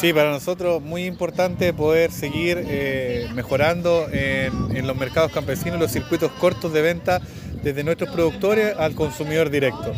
Sí, para nosotros muy importante poder seguir eh, mejorando en, en los mercados campesinos los circuitos cortos de venta desde nuestros productores al consumidor directo.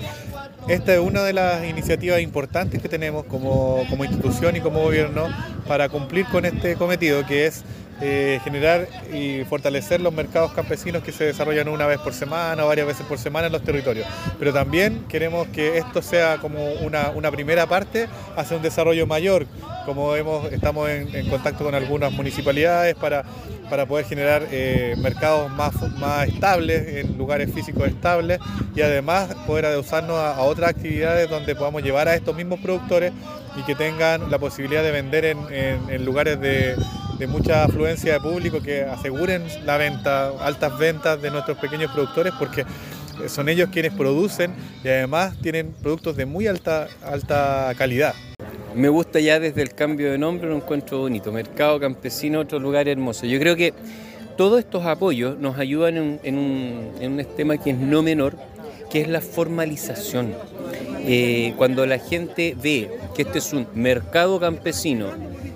Esta es una de las iniciativas importantes que tenemos como, como institución y como gobierno para cumplir con este cometido, que es eh, generar y fortalecer los mercados campesinos que se desarrollan una vez por semana o varias veces por semana en los territorios. Pero también queremos que esto sea como una, una primera parte hacia un desarrollo mayor, como hemos, estamos en, contacto con algunas municipalidades para, para poder generar eh, mercados más, más estables, en lugares físicos estables y además poder adosarnos a, otras actividades donde podamos llevar a estos mismos productores y que tengan la posibilidad de vender en, en, en lugares de, de, mucha afluencia de público que aseguren la venta, altas ventas de nuestros pequeños productores porque son ellos quienes producen y además tienen productos de muy alta, alta calidad. Me gusta ya desde el cambio de nombre, lo encuentro bonito. Mercado Campesino, otro lugar hermoso. Yo creo que todos estos apoyos nos ayudan en, en, un, en un tema que es no menor, que es la formalización. Eh, cuando la gente ve que este es un mercado campesino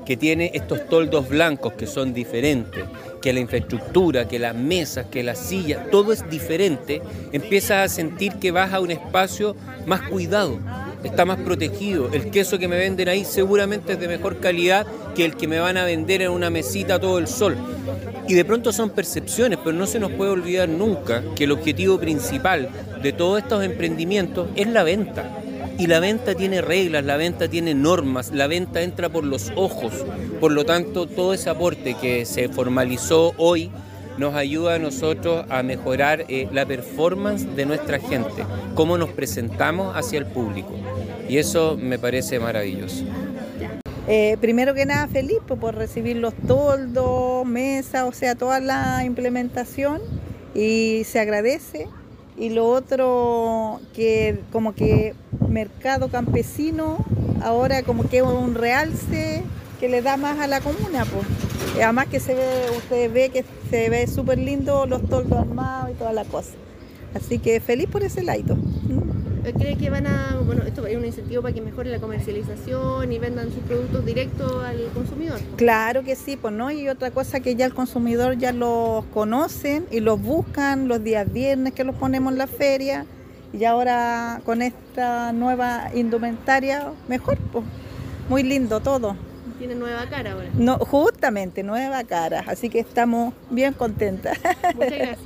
que tiene estos toldos blancos que son diferentes, que la infraestructura, que las mesas, que las sillas, todo es diferente, empiezas a sentir que vas a un espacio más cuidado, está más protegido. El queso que me venden ahí seguramente es de mejor calidad que el que me van a vender en una mesita todo el sol. Y de pronto son percepciones, pero no se nos puede olvidar nunca que el objetivo principal de todos estos emprendimientos es la venta. Y la venta tiene reglas, la venta tiene normas, la venta entra por los ojos. Por lo tanto, todo ese aporte que se formalizó hoy nos ayuda a nosotros a mejorar eh, la performance de nuestra gente, cómo nos presentamos hacia el público. Y eso me parece maravilloso. Eh, primero que nada, feliz por recibir los toldos, mesas, o sea, toda la implementación y se agradece. Y lo otro, que como que mercado campesino ahora como que es un realce que le da más a la comuna, pues. Además que se ve, usted ve que se ve súper lindo los toldos armados y toda la cosa. Así que feliz por ese lado. ¿Cree que van a, bueno, esto es un incentivo para que mejore la comercialización y vendan sus productos directos al consumidor? Claro que sí, pues no, y otra cosa que ya el consumidor ya los conocen y los buscan los días viernes que los ponemos en la feria y ahora con esta nueva indumentaria, mejor, pues muy lindo todo. Tiene nueva cara ahora. No, justamente, nueva cara, así que estamos bien contentas. Muchas gracias.